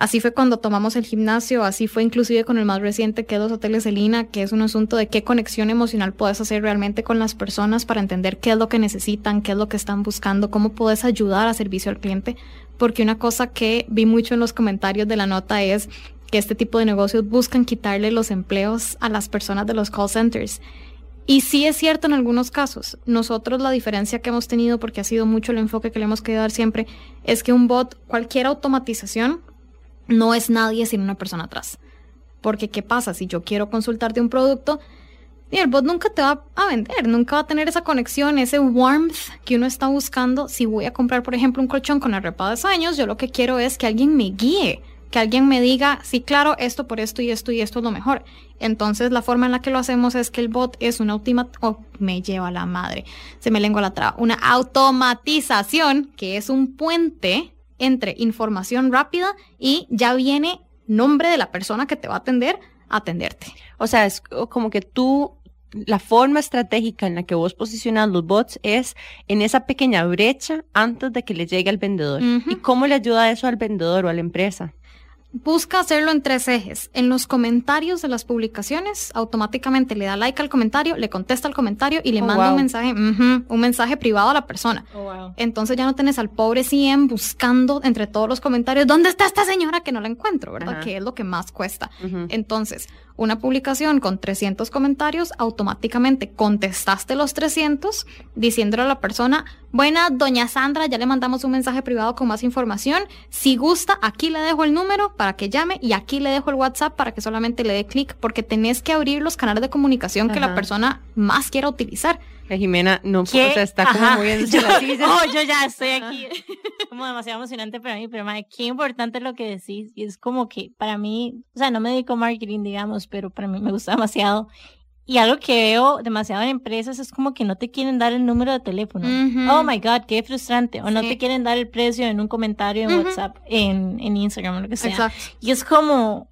así fue cuando tomamos el gimnasio, así fue inclusive con el más reciente que es los hoteles Elina, que es un asunto de qué conexión emocional puedes hacer realmente con las personas para entender qué es lo que necesitan, qué es lo que están buscando, cómo puedes ayudar a servicio al cliente, porque una cosa que vi mucho en los comentarios de la nota es que este tipo de negocios buscan quitarle los empleos a las personas de los call centers y sí es cierto en algunos casos. Nosotros la diferencia que hemos tenido, porque ha sido mucho el enfoque que le hemos querido dar siempre, es que un bot, cualquier automatización, no es nadie sin una persona atrás. Porque ¿qué pasa? Si yo quiero consultarte un producto, y el bot nunca te va a vender, nunca va a tener esa conexión, ese warmth que uno está buscando. Si voy a comprar, por ejemplo, un colchón con arrepa de años, yo lo que quiero es que alguien me guíe, que alguien me diga, sí, claro, esto por esto y esto y esto es lo mejor. Entonces, la forma en la que lo hacemos es que el bot es una última, oh, me lleva la madre, se me lengua la traba, una automatización que es un puente entre información rápida y ya viene nombre de la persona que te va a atender a atenderte. O sea, es como que tú la forma estratégica en la que vos posicionas los bots es en esa pequeña brecha antes de que le llegue al vendedor. ¿Y cómo le ayuda eso al vendedor o a la empresa? Busca hacerlo en tres ejes. En los comentarios de las publicaciones, automáticamente le da like al comentario, le contesta al comentario y le Oh, manda wow. un mensaje, un mensaje privado a la persona. Entonces ya no tenés al pobre CM buscando entre todos los comentarios, ¿dónde está esta señora que no la encuentro? ¿Verdad? Que es lo que más cuesta. Entonces, una publicación con 300 comentarios, automáticamente contestaste los 300 diciéndole a la persona, buena, doña Sandra, ya le mandamos un mensaje privado con más información. Si gusta, aquí le dejo el número para que llame y aquí le dejo el WhatsApp para que solamente le dé clic porque tenés que abrir los canales de comunicación que la persona más quiera utilizar. La Jimena no, o ¿Qué? sea, está como Ajá. yo, la silla. oh, yo ya estoy aquí. como demasiado emocionante para mí, pero madre, qué importante lo que decís. Y es como que para mí, o sea, no me dedico a marketing, digamos, pero para mí me gusta demasiado. Y algo que veo demasiado en empresas es como que no te quieren dar el número de teléfono. Ujú. Oh my God, qué frustrante. O no Sí. te quieren dar el precio en un comentario en Ujú. WhatsApp, en, en Instagram, o lo que sea. Exacto. Y es como,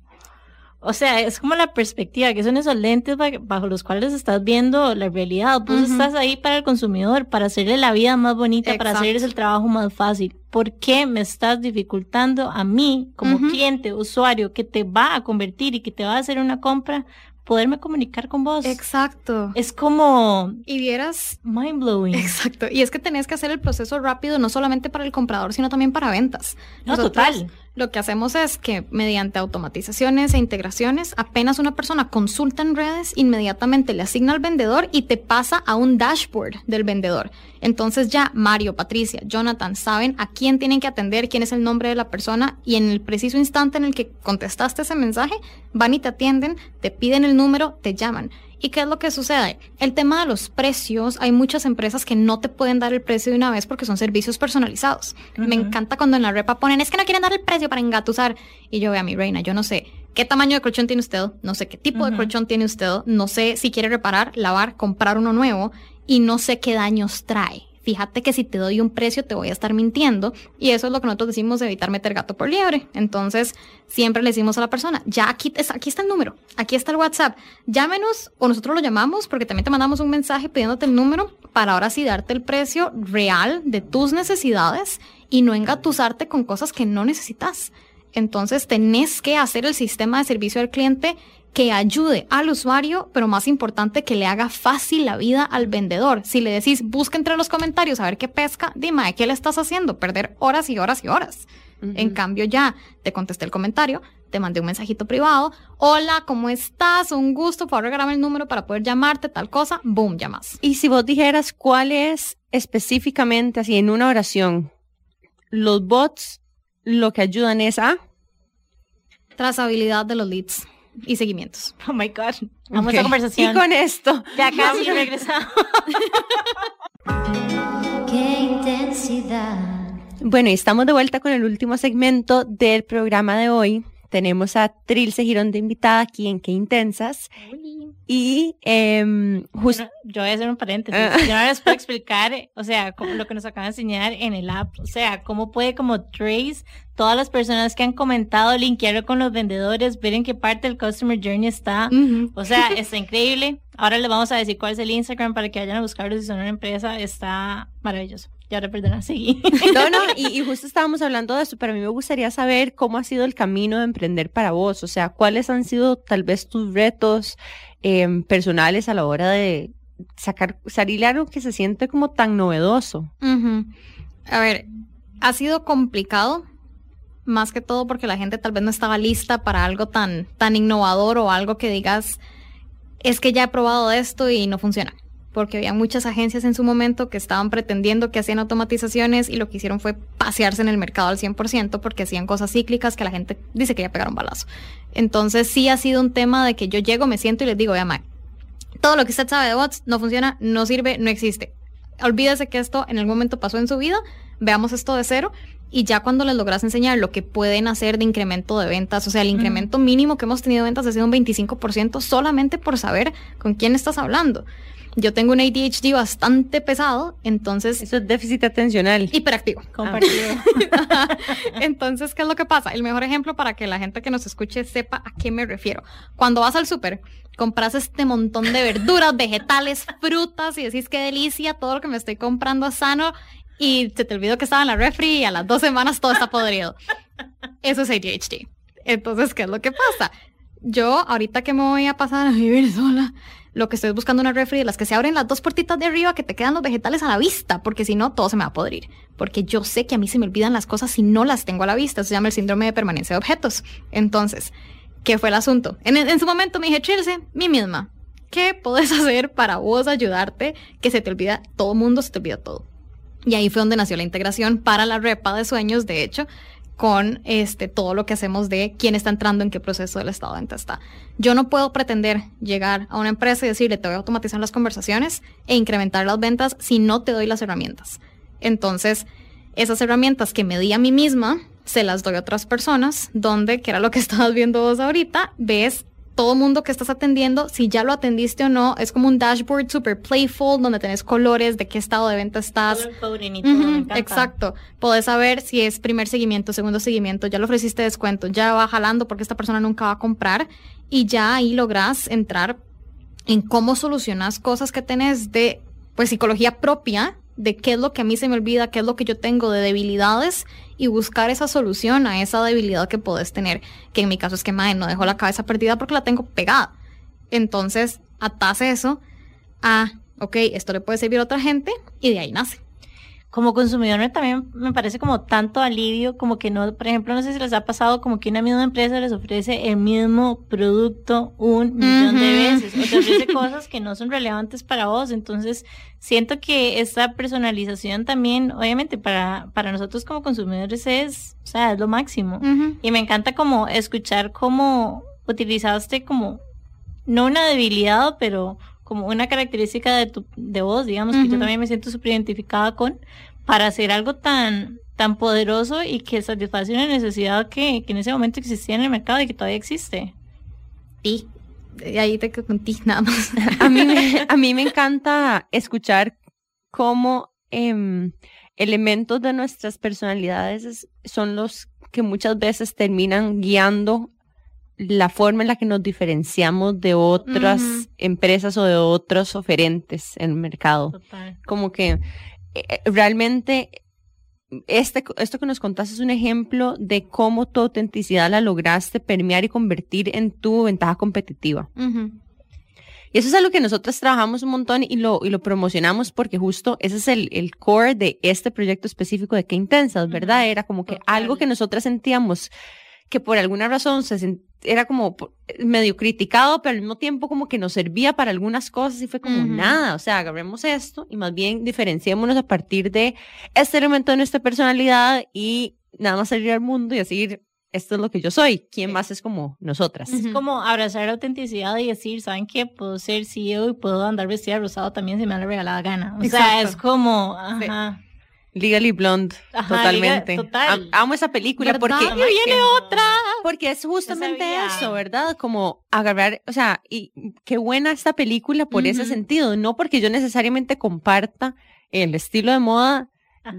o sea, es como la perspectiva, que son esos lentes ba- bajo los cuales estás viendo la realidad. Vos Ujú. estás ahí para el consumidor, para hacerle la vida más bonita, para hacerles el trabajo más fácil. ¿Por qué me estás dificultando a mí, como cliente, usuario, que te va a convertir y que te va a hacer una compra, poderme comunicar con vos? Exacto. Es como Y vieras mind blowing. Exacto. Y es que tenés que hacer el proceso rápido, no solamente para el comprador, sino también para ventas. No, Nosotros total. Lo que hacemos es que mediante automatizaciones e integraciones, apenas una persona consulta en redes, inmediatamente le asigna al vendedor y te pasa a un dashboard del vendedor. Entonces ya Mario, Patricia, Jonathan saben a quién tienen que atender, quién es el nombre de la persona y en el preciso instante en el que contestaste ese mensaje, van y te atienden, te piden el número, te llaman. ¿Y qué es lo que sucede? El tema de los precios, hay muchas empresas que no te pueden dar el precio de una vez porque son servicios personalizados. Me encanta cuando en la repa ponen, es que no quieren dar el precio para engatusar. Y yo veo a mi reina, yo no sé qué tamaño de colchón tiene usted, no sé qué tipo de colchón tiene usted, no sé si quiere reparar, lavar, comprar uno nuevo y no sé qué daños trae. Fíjate que si te doy un precio te voy a estar mintiendo y eso es lo que nosotros decimos de evitar meter gato por liebre. Entonces, siempre le decimos a la persona, ya aquí, aquí está el número, aquí está el WhatsApp, llámenos o nosotros lo llamamos porque también te mandamos un mensaje pidiéndote el número para ahora sí darte el precio real de tus necesidades y no engatusarte con cosas que no necesitas. Entonces, tenés que hacer el sistema de servicio al cliente que ayude al usuario, pero más importante, que le haga fácil la vida al vendedor. Si le decís, busca entre los comentarios a ver qué pesca, dime, ¿qué le estás haciendo? Perder horas y horas y horas. En cambio, ya te contesté el comentario, te mandé un mensajito privado. Hola, ¿cómo estás? Un gusto, por favor, regálame el número para poder llamarte, tal cosa. Boom, llamas. Y si vos dijeras cuál es específicamente, así en una oración, los bots lo que ayudan es a... Trazabilidad de los leads y seguimientos. Oh my God. Vamos Ok. a conversación. Y con esto, Ya casi regresamos. qué intensidad. Bueno, y estamos de vuelta con el último segmento del programa de hoy. Tenemos a Trilce Girón de invitada aquí en Qué Intensas. Y em, justo... Bueno, yo voy a hacer un paréntesis. Ah. Yo no les puedo explicar, o sea, como lo que nos acaba de enseñar en el app. O sea, cómo puede como trace todas las personas que han comentado, linkearlo con los vendedores, ver en qué parte del customer journey está. Ujú. O sea, está increíble. Ahora les vamos a decir cuál es el Instagram para que vayan a buscarlo si son una empresa. Está maravilloso. Y ahora, perdona, seguí. No, no, y, y justo estábamos hablando de eso, pero a mí me gustaría saber cómo ha sido el camino de emprender para vos, o sea, cuáles han sido tal vez tus retos em, personales a la hora de sacar, salirle algo que se siente como tan novedoso. A ver, ha sido complicado, más que todo porque la gente tal vez no estaba lista para algo tan, tan innovador o algo que digas, es que ya he probado esto y no funciona. Porque había muchas agencias en su momento que estaban pretendiendo que hacían automatizaciones y lo que hicieron fue pasearse en el mercado al 100% porque hacían cosas cíclicas que la gente dice que ya pegaron balazo. Entonces sí ha sido un tema de que yo llego, me siento y les digo, vea, Mae, todo lo que usted sabe de bots no funciona, no sirve, no existe. Olvídese que esto en algún momento pasó en su vida, veamos esto de cero y ya cuando les logras enseñar lo que pueden hacer de incremento de ventas, o sea, el incremento mínimo que hemos tenido de ventas ha sido un 25% solamente por saber con quién estás hablando. Yo tengo un ADHD bastante pesado, entonces Eso es déficit atencional. hiperactivo. Compartido. Entonces, ¿qué es lo que pasa? El mejor ejemplo para que la gente que nos escuche sepa a qué me refiero. Cuando vas al súper, compras este montón de verduras, vegetales, frutas y decís qué delicia, todo lo que me estoy comprando es sano y se te olvidó que estaba en la refri y a las dos semanas todo está podrido. Eso es ADHD. Entonces, ¿qué es lo que pasa? Yo, ahorita que me voy a pasar a vivir sola, lo que estoy buscando una refri de las que se abren las dos puertitas de arriba que te quedan los vegetales a la vista, porque si no, todo se me va a podrir. Porque yo sé que a mí se me olvidan las cosas si no las tengo a la vista. Eso se llama el síndrome de permanencia de objetos. Entonces, ¿qué fue el asunto? En, en su momento me dije, Chilce, mí misma, ¿qué puedes hacer para vos ayudarte que se te olvida todo mundo, se te olvida todo? Y ahí fue donde nació la integración para la repa de sueños, de hecho, con este todo lo que hacemos de quién está entrando en qué proceso del estado de venta está. Yo no puedo pretender llegar a una empresa y decirle te voy a automatizar las conversaciones e incrementar las ventas si no te doy las herramientas. Entonces, esas herramientas que me di a mí misma, se las doy a otras personas, donde, que era lo que estabas viendo vos ahorita, ves todo mundo que estás atendiendo, si ya lo atendiste o no, es como un dashboard super playful, donde tenés colores de qué estado de venta estás. Y todo, exacto. Podés saber si es primer seguimiento, segundo seguimiento, ya le ofreciste descuento, ya va jalando porque esta persona nunca va a comprar y ya ahí lográs entrar en cómo solucionas cosas que tenés de pues psicología propia, de qué es lo que a mí se me olvida, qué es lo que yo tengo de debilidades y buscar esa solución a esa debilidad que podés tener, que en mi caso es que madre, no dejo la cabeza perdida porque la tengo pegada. Entonces, atás eso a, ok, esto le puede servir a otra gente y de ahí nace. Como consumidor me- también me parece como tanto alivio, como que no, por ejemplo, no sé si les ha pasado como que una misma empresa les ofrece el mismo producto un millón de veces o te ofrece cosas que no son relevantes para vos. Entonces, siento que esta personalización también, obviamente, para, para nosotros como consumidores es, o sea, es lo máximo. Y me encanta como escuchar cómo utilizaste como, no una debilidad, pero como una característica de tu, de vos, digamos, que yo también me siento súper identificada con, para hacer algo tan, tan poderoso y que satisface una necesidad que, que en ese momento existía en el mercado y que todavía existe. Y ahí te quedo con ti nada más. A mí me, a mí me encanta escuchar cómo em, elementos de nuestras personalidades es- son los que muchas veces terminan guiando la forma en la que nos diferenciamos de otras empresas o de otros oferentes en el mercado. Total. Como que eh, realmente este, esto que nos contaste es un ejemplo de cómo tu autenticidad la lograste permear y convertir en tu ventaja competitiva. Y eso es algo que nosotros trabajamos un montón y lo, y lo promocionamos porque justo ese es el, el core de este proyecto específico de Qué Intensas, ¿verdad? Era como que Total. algo que nosotras sentíamos que por alguna razón se era como medio criticado, pero al mismo tiempo como que nos servía para algunas cosas y fue como nada, o sea, agarremos esto y más bien diferenciémonos a partir de este elemento de nuestra personalidad y nada más salir al mundo y decir, esto es lo que yo soy. ¿Quién más es como nosotras? Es como abrazar la autenticidad y decir, ¿saben qué? Puedo ser CEO y puedo andar vestida de rosado también si me da la regalada gana. O sea, es como, ajá. Legally Blonde, Ajá, totalmente. liga- total. Am- amo esa película ¿Verdad? porque viene otra. Porque es justamente eso, ¿verdad? Como agarrar, o sea, y qué buena esta película por ese sentido, no porque yo necesariamente comparta el estilo de moda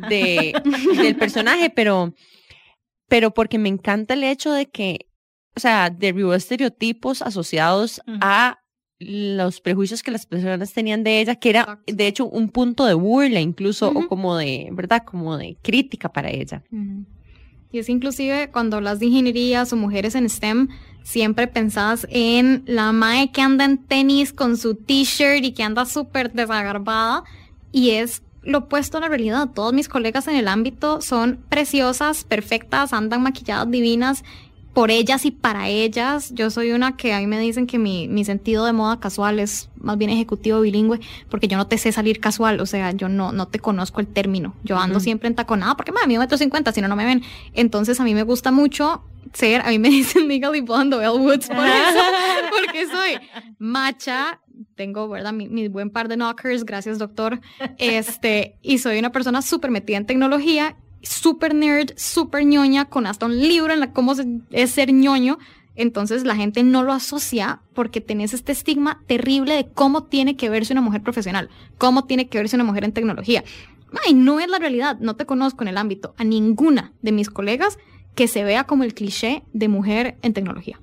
de, del personaje, pero, pero porque me encanta el hecho de que, o sea, derribó estereotipos asociados a los prejuicios que las personas tenían de ella, que era de hecho un punto de burla incluso, o como de, ¿verdad? Como de crítica para ella. Y es inclusive cuando hablas de ingenierías o mujeres en STEM, siempre pensás en la mae que anda en tenis con su t-shirt y que anda súper desagarbada. Y es lo opuesto a la realidad. Todos mis colegas en el ámbito son preciosas, perfectas, andan maquilladas divinas por ellas y para ellas. Yo soy una que a mí me dicen que mi, mi sentido de moda casual es más bien ejecutivo bilingüe, porque yo no te sé salir casual, o sea, yo no, no te conozco el término. Yo ando siempre en taconada, porque mami, yo metro cincuenta, si no, no me ven. Entonces a mí me gusta mucho ser, a mí me dicen Legally Blonde o Elle Woods por eso, porque soy macha, tengo, ¿verdad? Mi, mi buen par de knockers, gracias doctor, este, y soy una persona súper metida en tecnología, súper nerd, súper ñoña, con hasta un libro en la cómo es ser ñoño. Entonces la gente no lo asocia porque tenés este estigma terrible de cómo tiene que verse una mujer profesional, cómo tiene que verse una mujer en tecnología. Ay, no es la realidad, no te conozco en el ámbito a ninguna de mis colegas que se vea como el cliché de mujer en tecnología.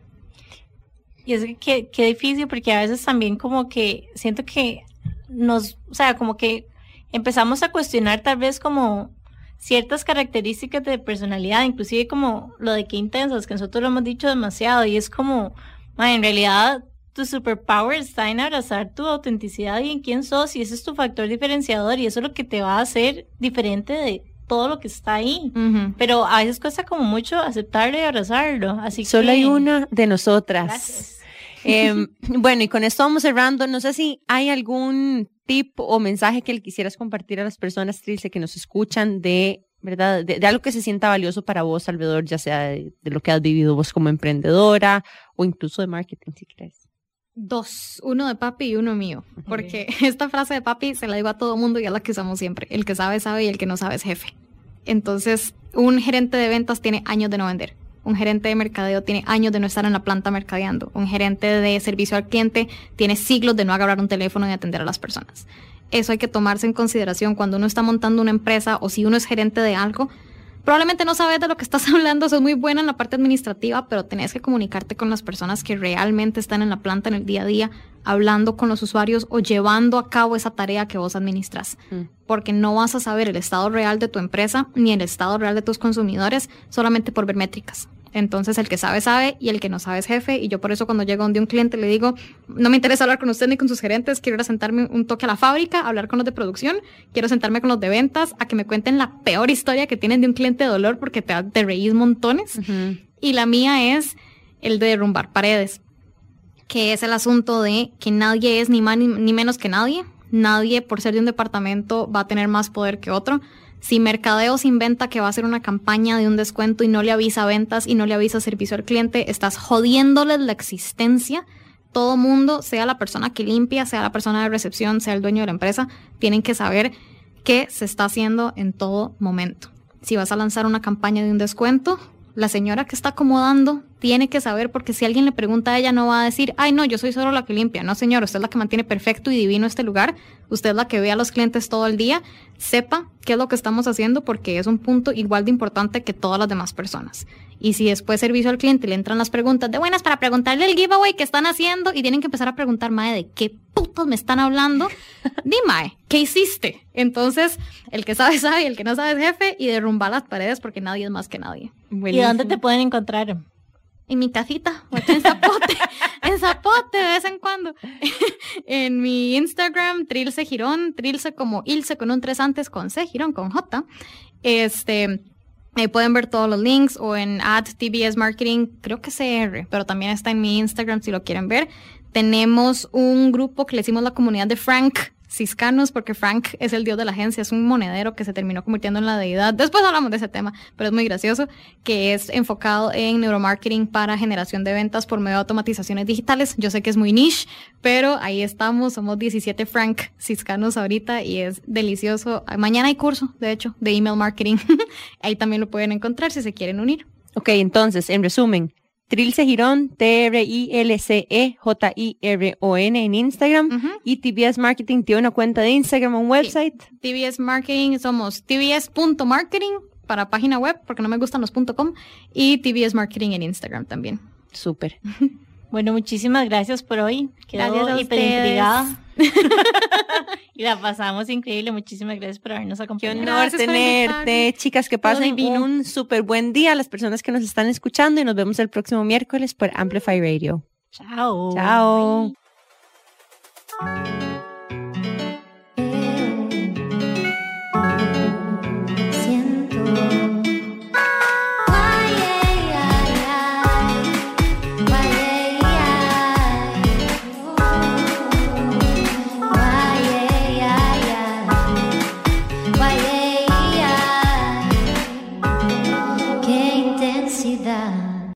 Y es que qué difícil porque a veces también como que siento que nos, o sea, como que empezamos a cuestionar tal vez como ciertas características de personalidad, inclusive como lo de qué intensas, que nosotros lo hemos dicho demasiado y es como, en realidad tu superpower está en abrazar tu autenticidad y en quién sos y ese es tu factor diferenciador y eso es lo que te va a hacer diferente de todo lo que está ahí. Pero a veces cuesta como mucho aceptarlo y abrazarlo, así que... Solo hay una de nosotras. Em, bueno, y con esto vamos cerrando. No sé si hay algún tip o mensaje que le quisieras compartir a las personas tristes que nos escuchan de, ¿verdad? De, de algo que se sienta valioso para vos alrededor, ya sea de, de lo que has vivido vos como emprendedora o incluso de marketing, si quieres. Dos, uno de papi y uno mío, porque esta frase de papi se la digo a todo mundo y es la que usamos siempre. El que sabe, sabe y el que no sabe es jefe. Entonces, un gerente de ventas tiene años de no vender. Un gerente de mercadeo tiene años de no estar en la planta mercadeando. Un gerente de servicio al cliente tiene siglos de no agarrar un teléfono y atender a las personas. Eso hay que tomarse en consideración cuando uno está montando una empresa o si uno es gerente de algo. Probablemente no sabes de lo que estás hablando, sos muy buena en la parte administrativa, pero tenés que comunicarte con las personas que realmente están en la planta en el día a día, hablando con los usuarios o llevando a cabo esa tarea que vos administras. Mm. Porque no vas a saber el estado real de tu empresa ni el estado real de tus consumidores solamente por ver métricas. Entonces el que sabe sabe y el que no sabe es jefe y yo por eso cuando llego donde un cliente le digo, no me interesa hablar con usted ni con sus gerentes, quiero ir a sentarme un toque a la fábrica, hablar con los de producción, quiero sentarme con los de ventas, a que me cuenten la peor historia que tienen de un cliente de dolor porque te, te reís montones. Y la mía es el de derrumbar paredes, que es el asunto de que nadie es ni más ni, ni menos que nadie. Nadie, por ser de un departamento, va a tener más poder que otro. Si Mercadeo se inventa que va a hacer una campaña de un descuento y no le avisa ventas y no le avisa servicio al cliente, estás jodiéndoles la existencia. Todo mundo, sea la persona que limpia, sea la persona de recepción, sea el dueño de la empresa, tienen que saber qué se está haciendo en todo momento. Si vas a lanzar una campaña de un descuento, la señora que está acomodando tiene que saber, porque si alguien le pregunta a ella, no va a decir, ay, no, yo soy solo la que limpia. No, señor, usted es la que mantiene perfecto y divino este lugar. Usted es la que ve a los clientes todo el día. Sepa qué es lo que estamos haciendo, porque es un punto igual de importante que todas las demás personas. Y si después servicio al cliente le entran las preguntas de buenas para preguntarle el giveaway que están haciendo y tienen que empezar a preguntar, mae, ¿de qué putos me están hablando? Di, mae, ¿qué hiciste? Entonces, el que sabe, sabe y el que no sabe es jefe y derrumbar las paredes porque nadie es más que nadie. ¿Y dónde te pueden encontrar? En mi casita, o en Zapote, en Zapote de vez en cuando. en mi Instagram, Trilce Girón, Trilce como Ilse con un 3 antes con C, Girón con J. Este, ahí pueden ver todos los links o en at TBS Marketing, creo que CR, pero también está en mi Instagram si lo quieren ver. Tenemos un grupo que le decimos la comunidad de Frank, Ciscanos, porque Frank es el dios de la agencia, es un monedero que se terminó convirtiendo en la deidad. Después hablamos de ese tema, pero es muy gracioso, que es enfocado en neuromarketing para generación de ventas por medio de automatizaciones digitales. Yo sé que es muy niche, pero ahí estamos, somos 17 Frank Ciscanos ahorita y es delicioso. Mañana hay curso, de hecho, de email marketing. ahí también lo pueden encontrar si se quieren unir. Ok, entonces, en resumen, Trilce Girón, T-R-I-L-C-E-J-I-R-O-N en Instagram. Y TBS Marketing tiene una cuenta de Instagram, un website. TBS Marketing somos tbs.marketing para página web, porque no me gustan los .com, y TBS Marketing en Instagram también. Súper. Bueno, muchísimas gracias por hoy. Quedó Gracias a. y la pasamos increíble. Muchísimas gracias por habernos Qué acompañado. honor Gracias por tenerte. Chicas, que pasen un súper buen día a las personas que nos están escuchando y nos vemos el próximo miércoles por Amplify Radio. Chao. Chao. Bye.